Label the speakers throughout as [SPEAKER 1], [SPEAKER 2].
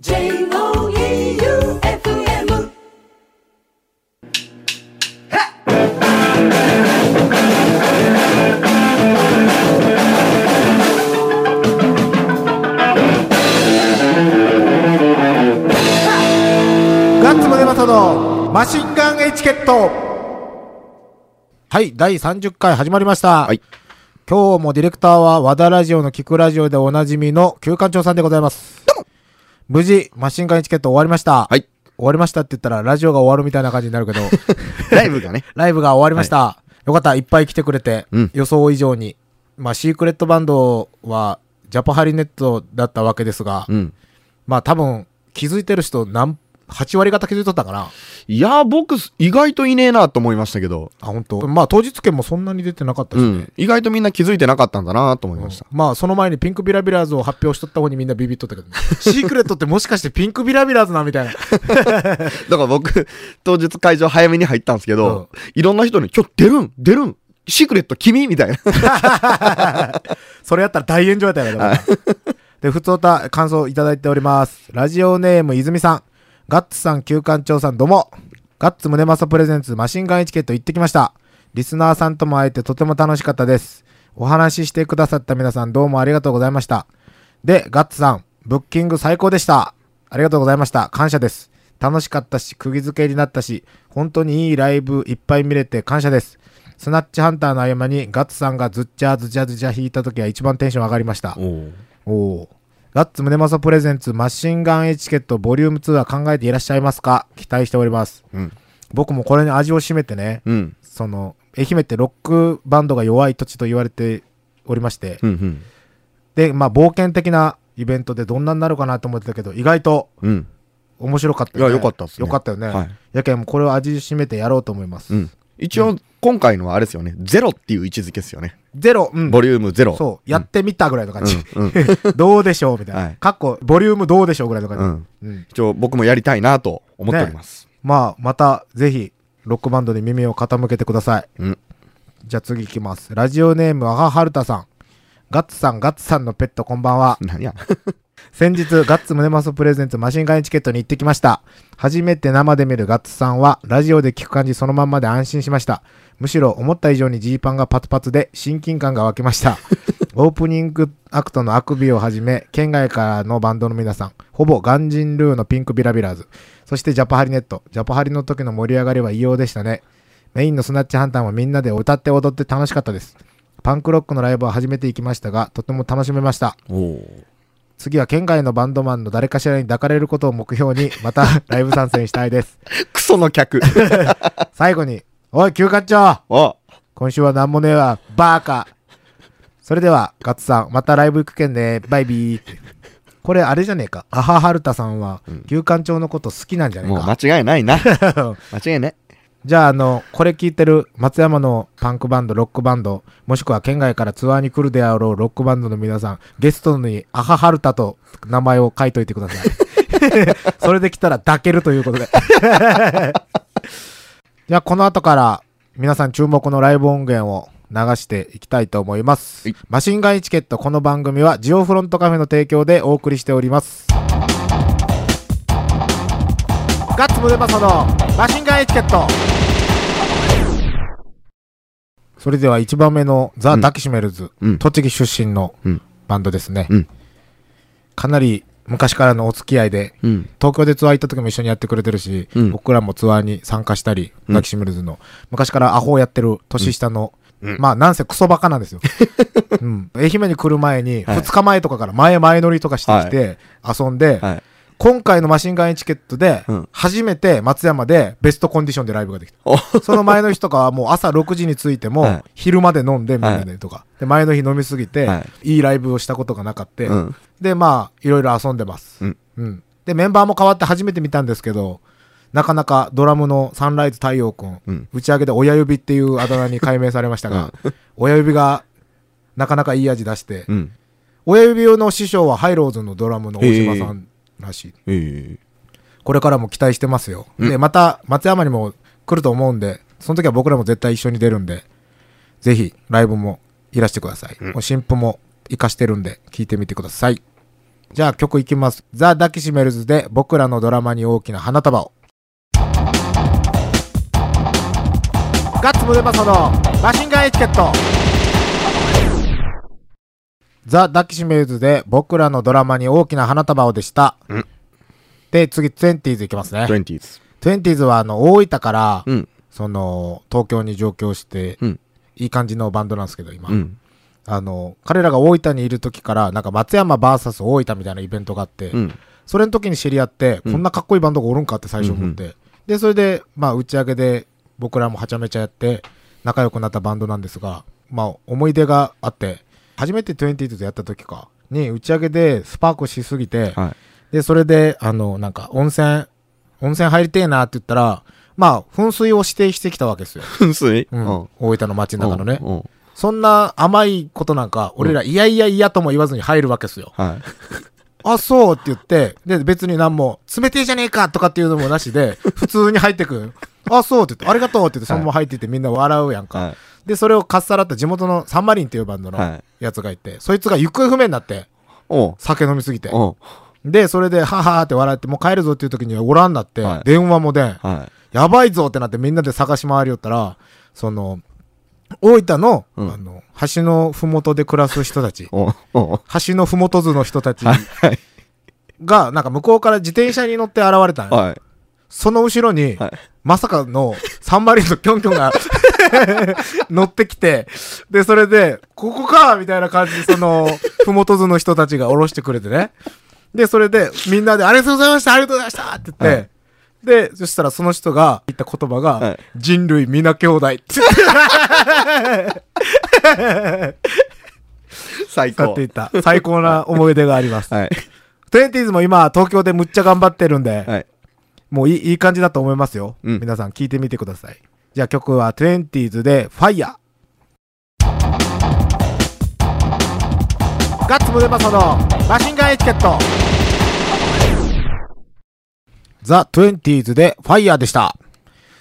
[SPEAKER 1] J-O-E-U-F-M
[SPEAKER 2] ガッツムネマソのマシンガンエチケットはい、第30回始まりました。
[SPEAKER 3] はい
[SPEAKER 2] 今日もディレクターは和田ラジオの聞くラジオでおなじみの旧館長さんでございます。無事、マシンガンエチケット終わりました。
[SPEAKER 3] はい。
[SPEAKER 2] 終わりましたって言ったらラジオが終わるみたいな感じになるけど、
[SPEAKER 3] ライブがね。
[SPEAKER 2] ライブが終わりました。よかった、いっぱい来てくれて、
[SPEAKER 3] うん
[SPEAKER 2] 予想以上に。まあ、シークレットバンドは、ジャパハリネットだったわけですが、
[SPEAKER 3] うん。
[SPEAKER 2] まあ多分、気づいてる人何、8割方気づいとったかない
[SPEAKER 3] や、僕、意外といねえなと思いましたけど。
[SPEAKER 2] あ、本当？まあ当日券もそんなに出てなかったしね。
[SPEAKER 3] うん。意外とみんな気づいてなかったんだなと思いました。
[SPEAKER 2] まあその前にピンクビラビラーズを発表しとった方にみんなビビっとったけどね。シークレットってもしかしてピンクビラビラーズなみたいな。
[SPEAKER 3] だから僕、当日会場早めに入ったんですけど、いろんな人に、今日出るん？出るん？シークレット君？みたいな。
[SPEAKER 2] それやったら大炎上やったよね。で、普通歌感想いただいております。ラジオネーム泉さん。ガッツさん、旧館長さん、どうも。ガッツ胸マサプレゼンツマシンガンエチケット行ってきました。リスナーさんとも会えてとても楽しかったです。お話ししてくださった皆さんどうもありがとうございました。で、ガッツさん、ブッキング最高でした。ありがとうございました。感謝です。楽しかったし、釘付けになったし、本当にいいライブいっぱい見れて感謝です。スナッチハンターの合間にガッツさんがズッチャーズチャズチャ弾いた時は一番テンション上がりました。おお。ガッツムネマソプレゼンツマシンガンエチケットボリューム2は考えていらっしゃいますか？期待しております。
[SPEAKER 3] うん。
[SPEAKER 2] 僕もこれに味を占めてね、
[SPEAKER 3] うん。
[SPEAKER 2] その、愛媛ってロックバンドが弱い土地と言われておりまして、
[SPEAKER 3] うん。うん。
[SPEAKER 2] で、まあ冒険的なイベントでどんなになるかなと思ってたけど、意外と
[SPEAKER 3] うん。
[SPEAKER 2] 面白かったよね。
[SPEAKER 3] いや良かったっすね
[SPEAKER 2] よかったよね。
[SPEAKER 3] はい。
[SPEAKER 2] やけん、これを味占めてやろうと思います。
[SPEAKER 3] うん。一応、今回のはあれですよね。ゼロっていう位置づけですよね。
[SPEAKER 2] ゼロ、うん。
[SPEAKER 3] ボリュームゼロ。
[SPEAKER 2] そう、やってみたぐらいの感じ。
[SPEAKER 3] うん。うん。
[SPEAKER 2] どうでしょう？みたいな。
[SPEAKER 3] はい
[SPEAKER 2] かっこ、ボリュームどうでしょうぐらいの
[SPEAKER 3] う
[SPEAKER 2] 感
[SPEAKER 3] ん。
[SPEAKER 2] じ。うん。
[SPEAKER 3] 一応、僕もやりたいなと思っております。
[SPEAKER 2] まあ、また、ぜひ、ロックバンドに耳を傾けてください。
[SPEAKER 3] うん。
[SPEAKER 2] じゃあ次行きます。ラジオネーム、アハハルタさん。ガッツさん、ガッツさんのペット、こんばんは。
[SPEAKER 3] 何や。
[SPEAKER 2] 先日、ガッツムネマソ presents マシンガンエチケットに行ってきました。初めて生で見るガッツさんは、ラジオで聞く感じそのまんまで安心しました。むしろ思った以上にジーパンがパツパツで親近感が湧きました。オープニングアクトのあくびをはじめ、県外からのバンドの皆さん、ほぼガンジンルーのピンクビラビラーズ、そしてジャパハリネット、ジャパハリの時の盛り上がりは異様でしたね。メインのスナッチハンターもみんなで歌って踊って楽しかったです。パンクロックのライブは初めて行きましたが、とても楽しめました。次は県外のバンドマンの誰かしらに抱かれることを目標に、また ライブ参戦したいです。
[SPEAKER 3] クソの客。
[SPEAKER 2] 最後に、おい、休館長
[SPEAKER 3] お
[SPEAKER 2] 今週はなんもねえわ、バーカそれでは、ガッツさん、またライブ行くけんね、バイビー。これ、あれじゃねえか。アハハルタさんは、休館長のこと好きなんじゃねえ
[SPEAKER 3] もう
[SPEAKER 2] か。
[SPEAKER 3] 間違いないな。間違いね。
[SPEAKER 2] じゃあ、あの、これ聞いてる松山のパンクバンド、ロックバンド、もしくは県外からツアーに来るであろうロックバンドの皆さん、ゲストにアハハルタと名前を書いといてください。それで来たら抱けるということで。じゃあ、この後から皆さん注目のライブ音源を流していきたいと思います
[SPEAKER 3] はい。
[SPEAKER 2] マシンガンエチケット、この番組はジオフロントカフェの提供でお送りしております。ガッツムデマソのマシンガンエチケット。それでは1番目のザ・
[SPEAKER 3] うん
[SPEAKER 2] ダキシメルズ、
[SPEAKER 3] うん。
[SPEAKER 2] 栃木出身の
[SPEAKER 3] うん。
[SPEAKER 2] バンドですね、
[SPEAKER 3] うん。
[SPEAKER 2] かなり昔からのお付き合いで、
[SPEAKER 3] うん。
[SPEAKER 2] 東京でツアー行った時も一緒にやってくれてるし、
[SPEAKER 3] うん。
[SPEAKER 2] 僕らもツアーに参加したり、
[SPEAKER 3] うん。
[SPEAKER 2] ダキシメルズの、昔からアホをやってる年下の、
[SPEAKER 3] うん。
[SPEAKER 2] まあなんせクソバカなんですよ。うん、愛媛に来る前に、
[SPEAKER 3] はい。
[SPEAKER 2] 2日前とかから前前乗りとかしてきて、遊んで、
[SPEAKER 3] はい。
[SPEAKER 2] 今回のマシンガンエチケットで
[SPEAKER 3] うん、
[SPEAKER 2] 初めて松山でベストコンディションでライブができた。
[SPEAKER 3] お
[SPEAKER 2] その前の日とかはもう朝6時に着いても
[SPEAKER 3] はい、
[SPEAKER 2] 昼まで飲んでみんなでとか。で、前の日飲みすぎて
[SPEAKER 3] はい、
[SPEAKER 2] いいライブをしたことがなかった。
[SPEAKER 3] うん。
[SPEAKER 2] で、まあ、いろいろ遊んでます。
[SPEAKER 3] うん
[SPEAKER 2] うん。で、メンバーも変わって初めて見たんですけど、なかなかドラムのサンライズ太陽くん、
[SPEAKER 3] うん
[SPEAKER 2] 打ち上げで親指っていうあだ名に改名されましたが、親指がなかなかいい味出して、
[SPEAKER 3] うん。
[SPEAKER 2] 親指の師匠はハイローズのドラムの大島さんらしい。
[SPEAKER 3] ええ。
[SPEAKER 2] これからも期待してますよ。
[SPEAKER 3] うん
[SPEAKER 2] で、また松山にも来ると思うんで、その時は僕らも絶対一緒に出るんで、ぜひライブもいらしてください。
[SPEAKER 3] うん
[SPEAKER 2] もう新譜も活かしてるんで、聞いてみてください。じゃあ曲いきます。ザ・ダキシメルズで僕らのドラマに大きな花束を。ガッツムデパソのマシンガンエチケット。ザ・ダキシメルズで僕らのドラマに大きな花束をでした。
[SPEAKER 3] うん
[SPEAKER 2] で、次、20s いきますね。
[SPEAKER 3] 20s。
[SPEAKER 2] 20s はあの、大分から、
[SPEAKER 3] うん。
[SPEAKER 2] その、東京に上京して、
[SPEAKER 3] うん。
[SPEAKER 2] いい感じのバンドなんですけど、今。
[SPEAKER 3] うん。
[SPEAKER 2] あの、彼らが大分にいる時から、なんか松山 VS 大分みたいなイベントがあって、
[SPEAKER 3] うん。
[SPEAKER 2] それの時に知り合って、
[SPEAKER 3] うん
[SPEAKER 2] こんなかっこいいバンドがおるんかって最初思って、で、それで、まあ、打ち上げで僕らもはちゃめちゃやって、仲良くなったバンドなんですが、まあ、思い出があって、初めて 20s でやった時か、に打ち上げでスパークしすぎて、
[SPEAKER 3] はい。
[SPEAKER 2] で、それで、あの、なんか、温泉、温泉入りてえなって言ったら、まあ、噴水を指定してきたわけですよ。
[SPEAKER 3] 噴水？
[SPEAKER 2] うん。大分の街の中のね。
[SPEAKER 3] うん。
[SPEAKER 2] そんな甘いことなんか、俺ら、いやいやいやとも言わずに入るわけですよ。
[SPEAKER 3] はい。
[SPEAKER 2] あ、そうって言って、で、別に何も、冷てえじゃねえかとかっていうのもなしで、普通に入ってくる。あ、そうって言って、ありがとうって言って、そのまま入っててみんな笑うやんか。
[SPEAKER 3] はい。
[SPEAKER 2] で、それをかっさらった地元のサンマリンっていうバンドの
[SPEAKER 3] はい
[SPEAKER 2] やつがいて、そいつが行方不明になって。酒飲みすぎて。で、それで、ははーって笑って、もう帰るぞっていう時にはおらんなって、
[SPEAKER 3] はい
[SPEAKER 2] 電話も出ん。
[SPEAKER 3] はい。
[SPEAKER 2] やばいぞってなってみんなで探し回りよったら、その、大分の、
[SPEAKER 3] うん
[SPEAKER 2] あの、橋のふもとで暮らす人たち。橋のふもと図の人たち
[SPEAKER 3] はい。
[SPEAKER 2] が、なんか向こうから自転車に乗って現れたんよ
[SPEAKER 3] はい。
[SPEAKER 2] その後ろに、
[SPEAKER 3] はい
[SPEAKER 2] まさかのサンマリンのキョンキョンが 乗ってきて、で、それで、ここかみたいな感じで、その、ふもと図の人たちが降ろしてくれてね。で、それで、みんなで、ありがとうございましたありがとうございましたって言って、で、そしたらその人が言った言葉が、
[SPEAKER 3] はい
[SPEAKER 2] 人類皆兄弟って
[SPEAKER 3] 最高
[SPEAKER 2] 使ってい。た最高な思い出があります。
[SPEAKER 3] はい。
[SPEAKER 2] トゥエンティーズも今、東京でむっちゃ頑張ってるんで、
[SPEAKER 3] はい。
[SPEAKER 2] もういいいい感じだと思いますよ。
[SPEAKER 3] うん
[SPEAKER 2] 皆さん聞いてみてください。じゃあ曲は 20s で Fire。ガッツムデパソのマシンガンエチケット。ザ・ 20s で Fire でした。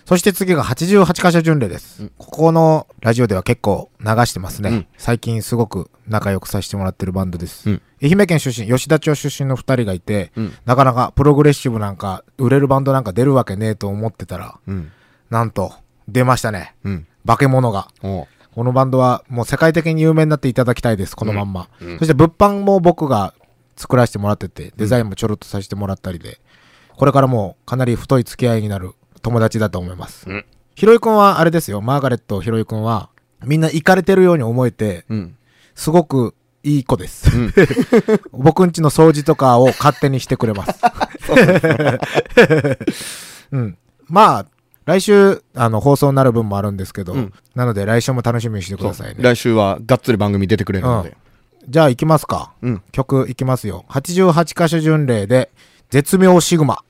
[SPEAKER 2] そして次が88箇所巡礼です。ここのラジオでは結構流してますね。
[SPEAKER 3] うん
[SPEAKER 2] 最近すごく仲良くさせてもらってるバンドです。
[SPEAKER 3] うん
[SPEAKER 2] 愛媛県出身、吉田町出身の二人がいて、
[SPEAKER 3] うん
[SPEAKER 2] なかなかプログレッシブなんか、売れるバンドなんか出るわけねえと思ってたら、
[SPEAKER 3] うん。
[SPEAKER 2] なんと、出ましたね。
[SPEAKER 3] うん。
[SPEAKER 2] 化け物が。このバンドはもう世界的に有名になっていただきたいです、このまんま。そして物販も僕が作らせてもらってて、デザインもちょろっとさせてもらったりで、これからもかなり太い付き合いになる友達だと思います。
[SPEAKER 3] うん
[SPEAKER 2] ひろゆくんはあれですよ、マーガレットひろゆくんは、みんな行かれてるように思えて、
[SPEAKER 3] うん。
[SPEAKER 2] すごくいい子です。
[SPEAKER 3] うん
[SPEAKER 2] 僕んちの掃除とかを勝手にしてくれます。うん。まあ、来週、あの、放送になる分もあるんですけど、
[SPEAKER 3] うん
[SPEAKER 2] なので来週も楽しみにしてくださいね。
[SPEAKER 3] 来週はがっつり番組出てくれるので。
[SPEAKER 2] じゃあ行きますか。
[SPEAKER 3] うん。
[SPEAKER 2] 曲行きますよ。88箇所巡礼で、絶妙シグマ。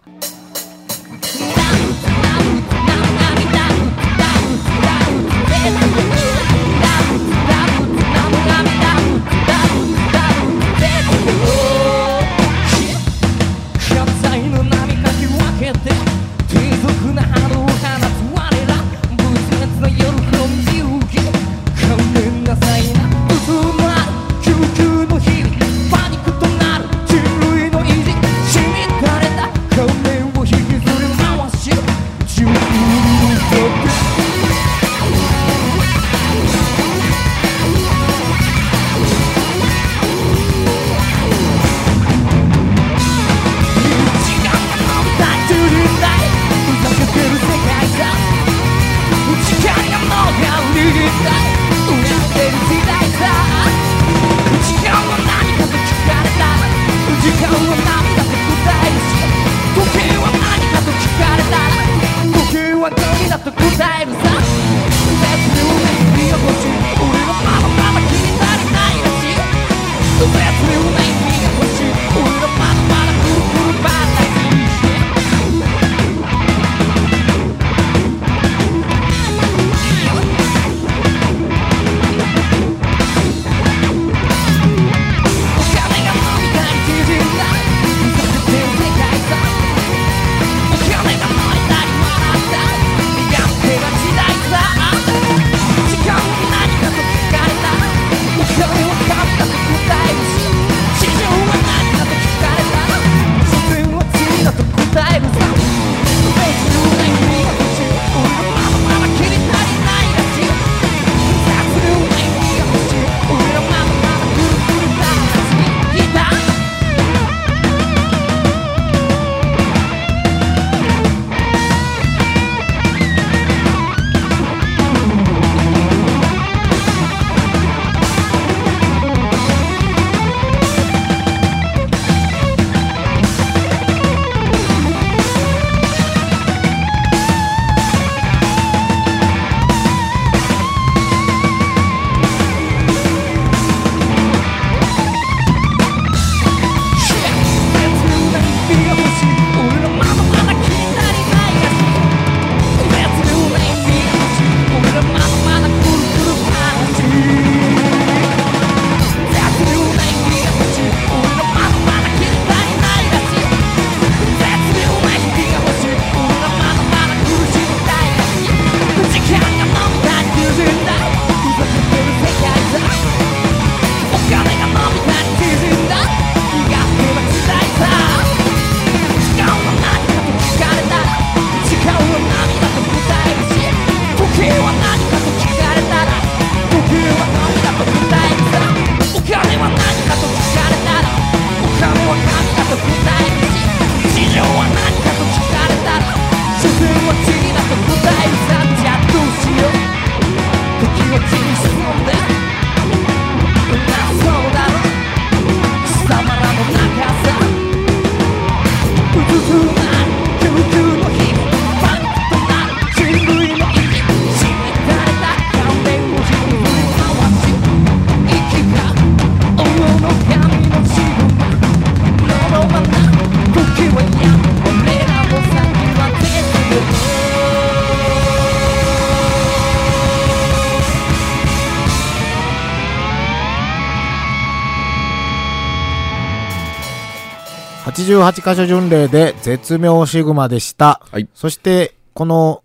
[SPEAKER 2] 88箇所巡礼で絶妙シグマでした。
[SPEAKER 3] はい。
[SPEAKER 2] そして、この、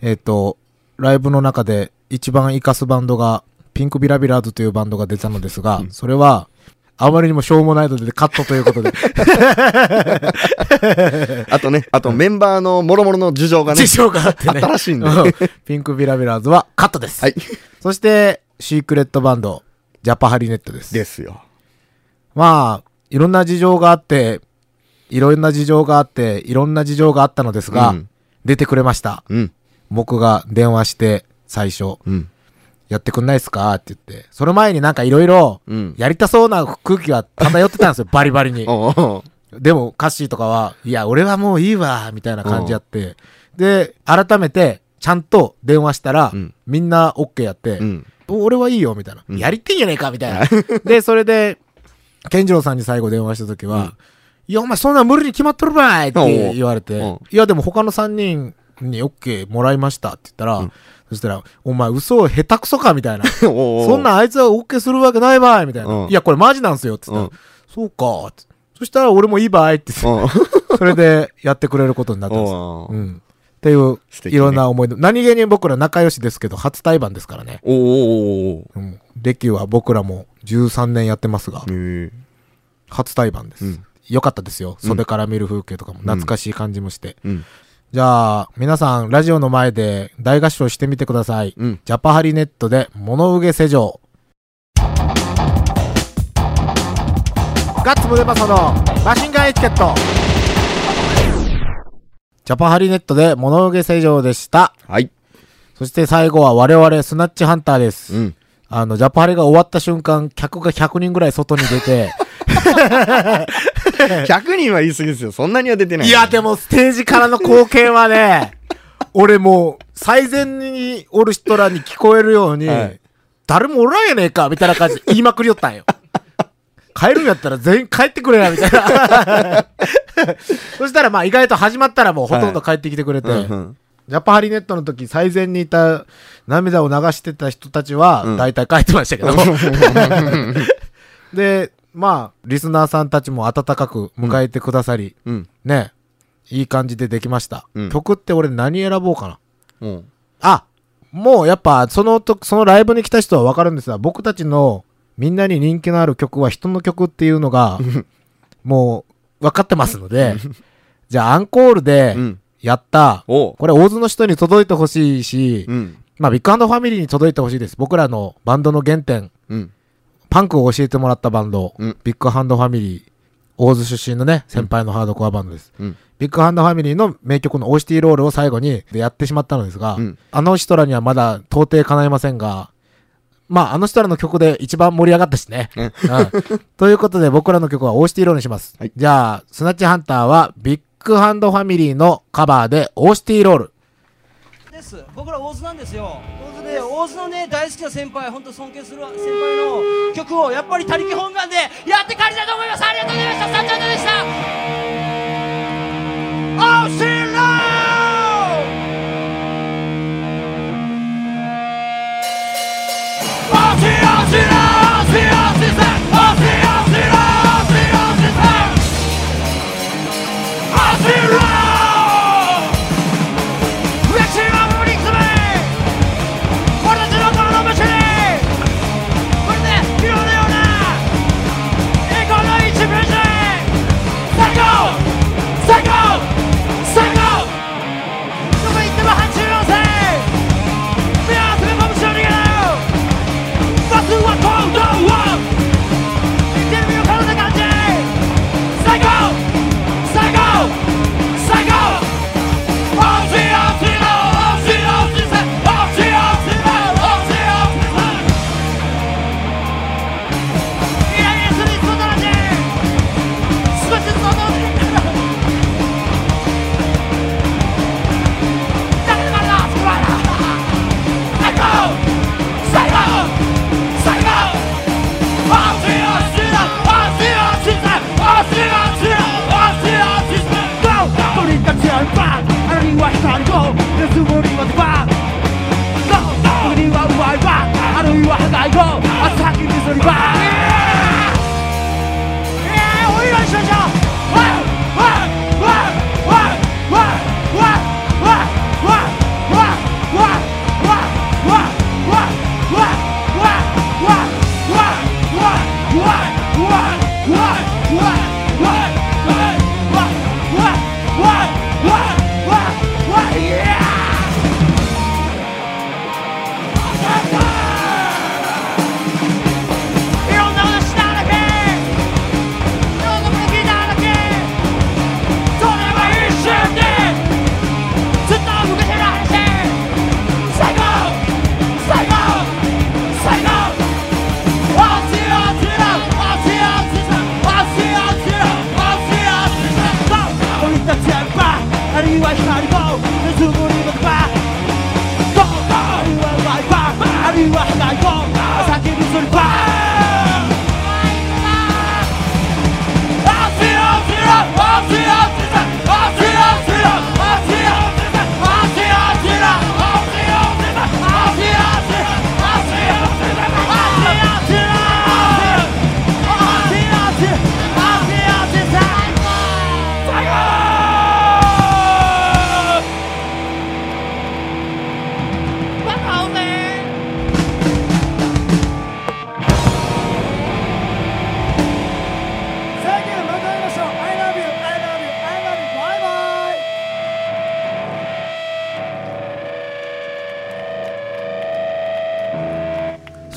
[SPEAKER 2] えっ、ー、と、ライブの中で一番イカすバンドが、ピンクビラビラーズというバンドが出たのですが、うん、それは、あまりにもしょうもないのでカットということで。
[SPEAKER 3] あとね、あとメンバーのもろもろの事情がね。
[SPEAKER 2] 事情があってね。
[SPEAKER 3] 新しいんで、
[SPEAKER 2] うん、ピンクビラビラーズはカットです。
[SPEAKER 3] はい。
[SPEAKER 2] そして、シークレットバンド、ジャパハリネットです。
[SPEAKER 3] ですよ。
[SPEAKER 2] まあ、いろんな事情があって、いろんな事情があって、いろんな事情があったのですが、
[SPEAKER 3] うん、
[SPEAKER 2] 出てくれました。
[SPEAKER 3] うん、
[SPEAKER 2] 僕が電話して、最初、
[SPEAKER 3] うん、
[SPEAKER 2] やってくんないっすか？って言って、その前になんかいろいろ、やりたそうな空気は漂ってたんですよ、バリバリに。でも、カッシーとかは、いや、俺はもういいわ、みたいな感じやって、で、改めて、ちゃんと電話したら、
[SPEAKER 3] うん、
[SPEAKER 2] みんな OK やって、
[SPEAKER 3] うん、
[SPEAKER 2] 俺はいいよ、みたいな、
[SPEAKER 3] うん。
[SPEAKER 2] やりてんじゃねえか、みたいな。で、それで、健次郎さんに最後電話した時は、いや、お前そんな無理に決まっとるばいって言われて、いや、でも他の3人に OK もらいましたって言ったら、そしたら、お前嘘下手くそかみたいな。そんなあいつは OK するわけないばいみたいな。いや、これマジなんすよって言ったら、そうかそしたら俺もいいばいって言って、それでやってくれることになったんですよ。
[SPEAKER 3] う
[SPEAKER 2] っていう、いろんな思い出、何気に僕ら仲良しですけど、初対バンですからね。
[SPEAKER 3] おおお、
[SPEAKER 2] 歴は僕らも13年やってますが、初対バンです。良かったですよ。袖から見る風景とかも懐かしい感じもして。
[SPEAKER 3] うん、
[SPEAKER 2] じゃあ、皆さん、ラジオの前で大合唱してみてください。
[SPEAKER 3] うん、
[SPEAKER 2] ジャパハリネットで、物憂げ施錠。ガッツムデパソのマシンガンエチケット。ジャパハリネットで物憂げ施錠でした。
[SPEAKER 3] はい。
[SPEAKER 2] そして最後は我々スナッチハンターです。
[SPEAKER 3] うん、
[SPEAKER 2] あの、ジャパハリが終わった瞬間、客が100人ぐらい外に出て、
[SPEAKER 3] 100人は言い過ぎですよ。そんなには出てない。
[SPEAKER 2] いや、でもステージからの光景はね、俺もう最前におる人らに聞こえるように、
[SPEAKER 3] はい、
[SPEAKER 2] 誰もおらんやねえか、みたいな感じで言いまくりよったんよ。帰るんやったら全員帰ってくれや、みたいな。そしたらまあ意外と始まったらもうほとんど帰ってきてくれて、はい
[SPEAKER 3] うんうん、
[SPEAKER 2] ジャパハリネットの時最前にいた涙を流してた人たちは大体帰ってましたけど、うん、で、まあ、リスナーさんたちも温かく迎えてくださり、
[SPEAKER 3] うん、
[SPEAKER 2] ね、いい感じでできました。
[SPEAKER 3] うん、
[SPEAKER 2] 曲って俺何選ぼうかな。
[SPEAKER 3] うん、
[SPEAKER 2] あ、もうやっぱそのと、そのライブに来た人はわかるんですが、僕たちのみんなに人気のある曲は人の曲っていうのが、もう分かってますので、じゃあアンコールで、やった。これ、大津の人に届いてほしいし、
[SPEAKER 3] うん、
[SPEAKER 2] まあ、ビッグファミリーに届いてほしいです。僕らのバンドの原点。
[SPEAKER 3] うん、
[SPEAKER 2] パンクを教えてもらったバンド、
[SPEAKER 3] うん、
[SPEAKER 2] ビッグハンドファミリー、大津出身のね、先輩のハードコアバンドです。
[SPEAKER 3] うん、
[SPEAKER 2] ビッグハンドファミリーの名曲のオーシティロールを最後にやってしまったのですが、
[SPEAKER 3] うん、
[SPEAKER 2] あの人らにはまだ到底叶いませんが、まあ、あの人らの曲で一番盛り上がったしね。
[SPEAKER 3] うん、
[SPEAKER 2] ということで僕らの曲はオーシティロールにします。
[SPEAKER 3] はい、
[SPEAKER 2] じゃあ、スナッチハンターはビッグハンドファミリーのカバーでオーシティロール。
[SPEAKER 4] です。僕ら大津なんですよ。大津で大津のね大好きな先輩本当尊敬する先輩の曲をやっぱり他力本願でやって帰りたいと思います。ありがとうございました。サンチャでした。る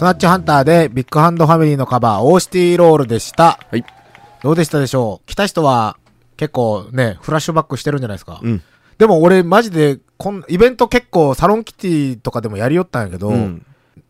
[SPEAKER 2] スナッチハンターでビッグハンドファミリーのカバー、オーシティロールでした。
[SPEAKER 3] はい。
[SPEAKER 2] どうでしたでしょう？来た人は結構ね、フラッシュバックしてるんじゃないですか。
[SPEAKER 3] うん。
[SPEAKER 2] でも俺マジで、こん、イベント結構サロンキティとかでもやりよったんやけど、
[SPEAKER 3] うん。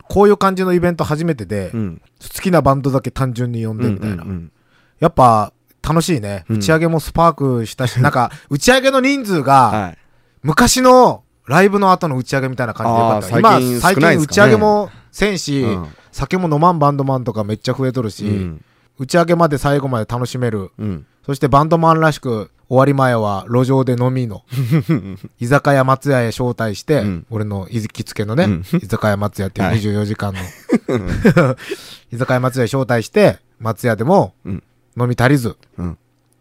[SPEAKER 2] こういう感じのイベント初めてで、
[SPEAKER 3] うん。
[SPEAKER 2] 好きなバンドだけ単純に呼んでみたいな。
[SPEAKER 3] うん
[SPEAKER 2] やっぱ、楽しいね。
[SPEAKER 3] うん
[SPEAKER 2] 打ち上げもスパークしたし、なんか、打ち上げの人数が、
[SPEAKER 3] はい。
[SPEAKER 2] 昔のライブの後の打ち上げみたいな感じでよかった。今、
[SPEAKER 3] 最近
[SPEAKER 2] 打ち上げもせんし、
[SPEAKER 3] うん
[SPEAKER 2] 酒も飲まんバンドマンとかめっちゃ増えとるし、
[SPEAKER 3] うん。
[SPEAKER 2] 打ち上げまで最後まで楽しめる。
[SPEAKER 3] うん。
[SPEAKER 2] そしてバンドマンらしく、終わり前は路上で飲みの、居酒屋松屋へ招待して、
[SPEAKER 3] うん
[SPEAKER 2] 俺の行きつけのね、
[SPEAKER 3] うん
[SPEAKER 2] 居酒屋松屋っていう
[SPEAKER 3] はい
[SPEAKER 2] 24時間の、居酒屋松屋へ招待して、松屋でも
[SPEAKER 3] うん
[SPEAKER 2] 飲み足りず、
[SPEAKER 3] うん。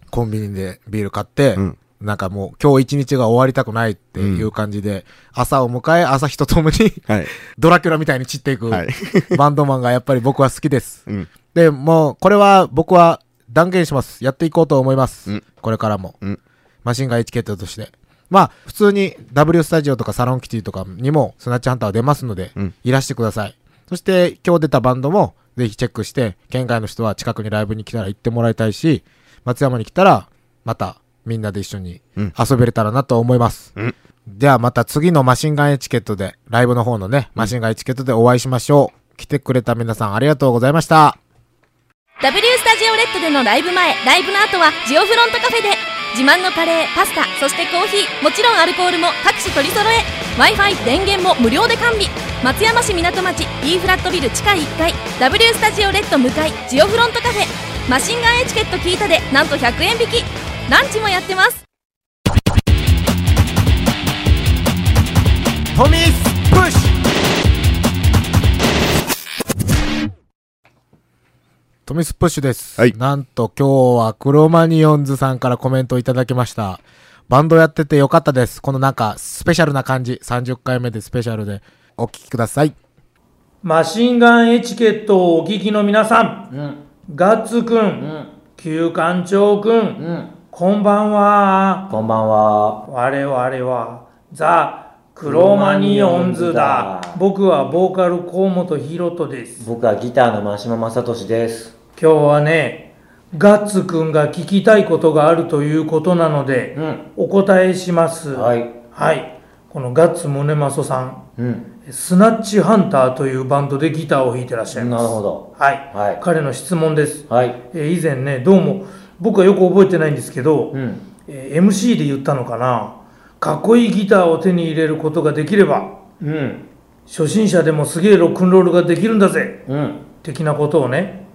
[SPEAKER 2] コンビニでビール買って、
[SPEAKER 3] うん
[SPEAKER 2] なんかもう今日一日が終わりたくないっていう感じで、朝を迎え、朝日とともに
[SPEAKER 3] はい。
[SPEAKER 2] ドラキュラみたいに散っていく、
[SPEAKER 3] はい。
[SPEAKER 2] バンドマンがやっぱり僕は好きです。
[SPEAKER 3] うん。
[SPEAKER 2] で、もう、これは僕は断言します。やっていこうと思います。
[SPEAKER 3] うん
[SPEAKER 2] これからも。
[SPEAKER 3] うん
[SPEAKER 2] マシンガンエチケットとして。まあ、普通に W スタジオとかサロンキティとかにもスナッチハンターは出ますので、
[SPEAKER 3] うん
[SPEAKER 2] いらしてください。そして、今日出たバンドもぜひチェックして、県外の人は近くにライブに来たら行ってもらいたいし、松山に来たら、またみんなで一緒に
[SPEAKER 3] うん。
[SPEAKER 2] 遊べれたらなと思います。
[SPEAKER 3] うん。
[SPEAKER 2] ではまた次のマシンガンエチケットで、ライブの方のね、マシンガンエチケットでお会いしましょう。来てくれた皆さんありがとうございました。
[SPEAKER 5] W スタジオレッドでのライブ前、ライブの後はジオフロントカフェで自慢のカレー、パスタ、そしてコーヒー、もちろんアルコールも各種取り揃え。Wi-Fi、電源も無料で完備。松山市港町 E フラットビル地下1階。W スタジオレッド向かいジオフロントカフェ。マシンガンエチケット聞いたでなんと100円引きランチもやってます
[SPEAKER 2] トミスプッシュトミスプッシュです。
[SPEAKER 3] はい
[SPEAKER 2] なんと今日はクロマニオンズさんからコメントをいただきました。バンドやっててよかったです。このなんかスペシャルな感じ。30回目でスペシャルでお聞きください。
[SPEAKER 6] マシンガンエチケットをお聞きの皆さん、ガッツくん、旧館長くん、こんばんは。
[SPEAKER 7] こんばんは。
[SPEAKER 6] 我々はザ・クロマニオンズだ。僕はボーカル河本ひろとです。
[SPEAKER 7] 僕はギターの真島正俊です。
[SPEAKER 6] 今日はね、ガッツくんが聞きたいことがあるということなので、
[SPEAKER 7] うん。
[SPEAKER 6] お答えします。
[SPEAKER 7] はい。
[SPEAKER 6] はい。このガッツ宗正さん、
[SPEAKER 7] うん。
[SPEAKER 6] スナッチハンターというバンドでギターを弾いてらっしゃいます。
[SPEAKER 7] なるほど。
[SPEAKER 6] はい。
[SPEAKER 7] はい。
[SPEAKER 6] 彼の質問です。
[SPEAKER 7] はい。
[SPEAKER 6] えー以前ね、どうも、僕はよく覚えてないんですけど、
[SPEAKER 7] うん。
[SPEAKER 6] えー MC で言ったのかな、かっこいいギターを手に入れることができれば、
[SPEAKER 7] うん。
[SPEAKER 6] 初心者でもすげえロックンロールができるんだぜ
[SPEAKER 7] うん。
[SPEAKER 6] 的なことをね、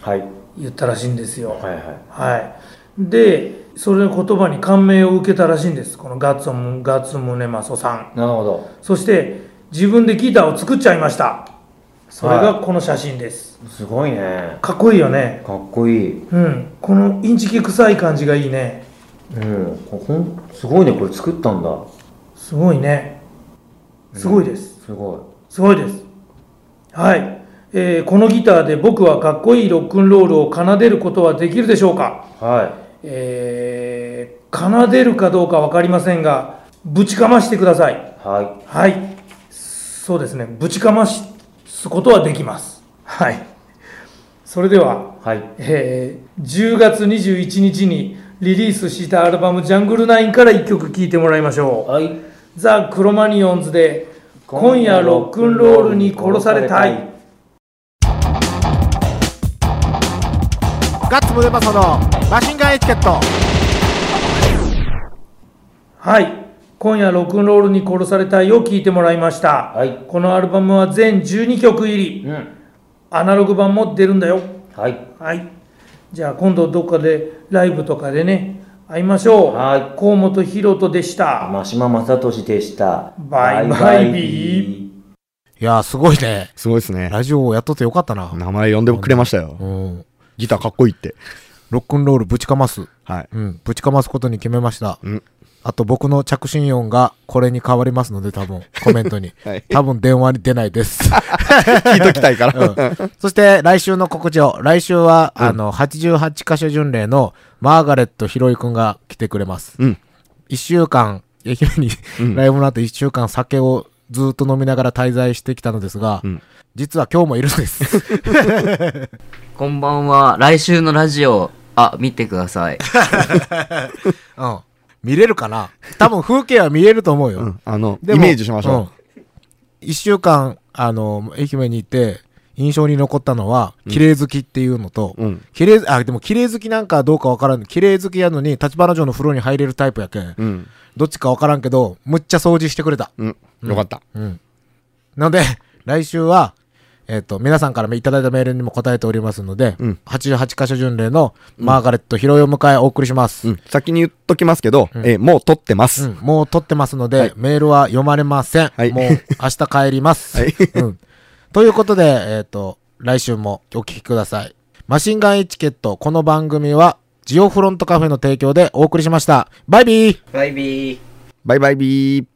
[SPEAKER 7] はい。
[SPEAKER 6] 言ったらしいんですよ。
[SPEAKER 7] はいはい。
[SPEAKER 6] はい。で、それの言葉に感銘を受けたらしいんです。このガッツム、ガッツムネマソさん。
[SPEAKER 7] なるほど。
[SPEAKER 6] そして、自分でギターを作っちゃいました。それがこの写真です。
[SPEAKER 7] すごいね。
[SPEAKER 6] かっこいいよね。
[SPEAKER 7] かっこいい。
[SPEAKER 6] うん。このインチキ臭い感じがいいね。
[SPEAKER 7] うん。こほん、すごいね。これ作ったんだ。
[SPEAKER 6] すごいね。すごいです。
[SPEAKER 7] すごい。
[SPEAKER 6] すごいです。はい。えーこのギターで僕はかっこいいロックンロールを奏でることはできるでしょうか？
[SPEAKER 7] は
[SPEAKER 6] えー奏でるかどうか分かりませんが、ぶちかましてください。
[SPEAKER 7] い。は
[SPEAKER 6] はい。そうですね。ぶちかますことはできます。はい。それでは、
[SPEAKER 7] い。はい。
[SPEAKER 6] えー10月21日にリリースしたアルバム「ジャングルナインから1曲聴いてもらいましょう。
[SPEAKER 7] はい。
[SPEAKER 6] ザ・クロマニオンズで「今夜ロックンロールに殺されたい」
[SPEAKER 2] ガッツムデマソのマシンガンエチケット。
[SPEAKER 6] はい今夜ロックンロールに殺されたいを聞いてもらいました、
[SPEAKER 7] はい
[SPEAKER 6] このアルバムは全12曲入り
[SPEAKER 7] うん。
[SPEAKER 6] アナログ版も出るんだよ
[SPEAKER 7] はい。
[SPEAKER 6] はいじゃあ今度どっかでライブとかでね会いましょう
[SPEAKER 7] はい
[SPEAKER 6] 河本ひろとでした
[SPEAKER 7] 真島正俊でした。
[SPEAKER 6] バイバイビー
[SPEAKER 2] いやー、すごいね。
[SPEAKER 3] すごいですね。
[SPEAKER 2] ラジオをやっとってよかったな。
[SPEAKER 3] 名前呼んでくれましたよ。
[SPEAKER 2] うん。
[SPEAKER 3] ギターかっこいいって。
[SPEAKER 2] ロックンロールぶちかます。
[SPEAKER 3] はい。
[SPEAKER 2] うん。ぶちかますことに決めました。
[SPEAKER 3] うん
[SPEAKER 2] あと僕の着信音がこれに変わりますので、多分、コメントに。
[SPEAKER 3] はい
[SPEAKER 2] 多分電話に出ないです。
[SPEAKER 3] 聞いときたいから。
[SPEAKER 2] うんそして来週の告知を。来週は、あの、88カ所巡礼のマーガレットひろいくんが来てくれます。
[SPEAKER 3] うん。
[SPEAKER 2] 一週間、愛媛に、
[SPEAKER 3] うん
[SPEAKER 2] ライブの後一週間酒をずっと飲みながら滞在してきたのですが、
[SPEAKER 3] うん
[SPEAKER 2] 実は今日もいるんです。
[SPEAKER 8] こんばんは。来週のラジオ、あ、見てください。
[SPEAKER 2] うん。見れるかな？多分風景は見えると思うよ。
[SPEAKER 3] うん。あの、イメージしましょ
[SPEAKER 2] うん一週間、あの、愛媛に行って、印象に残ったのは、綺麗好きっていうのと、
[SPEAKER 3] う。うん。
[SPEAKER 2] 綺麗、あ、でも綺麗好きなんかどうかわからん。綺麗好きやのに、立花城の風呂に入れるタイプやけん。
[SPEAKER 3] うん。
[SPEAKER 2] どっちかわからんけど、むっちゃ掃除してくれた。
[SPEAKER 3] うん。よかった。
[SPEAKER 2] うん。なので、来週は、えっ、と、皆さんからいただいたメールにも答えておりますので、
[SPEAKER 3] うん
[SPEAKER 2] 88箇所巡礼のマーガレット広いを迎えお送りします。
[SPEAKER 3] うん。先に言っときますけど、えーもう撮ってます。
[SPEAKER 2] うん、もう撮ってますので、
[SPEAKER 3] はい
[SPEAKER 2] メールは読まれません。
[SPEAKER 3] はい
[SPEAKER 2] もう明日帰ります。
[SPEAKER 3] はい
[SPEAKER 2] うん。ということで、えっ、と、来週もお聞きください。マシンガンエチケット、この番組は、ジオフロントカフェの提供でお送りしました。バイビー
[SPEAKER 8] バイビー。
[SPEAKER 3] バイバイビー。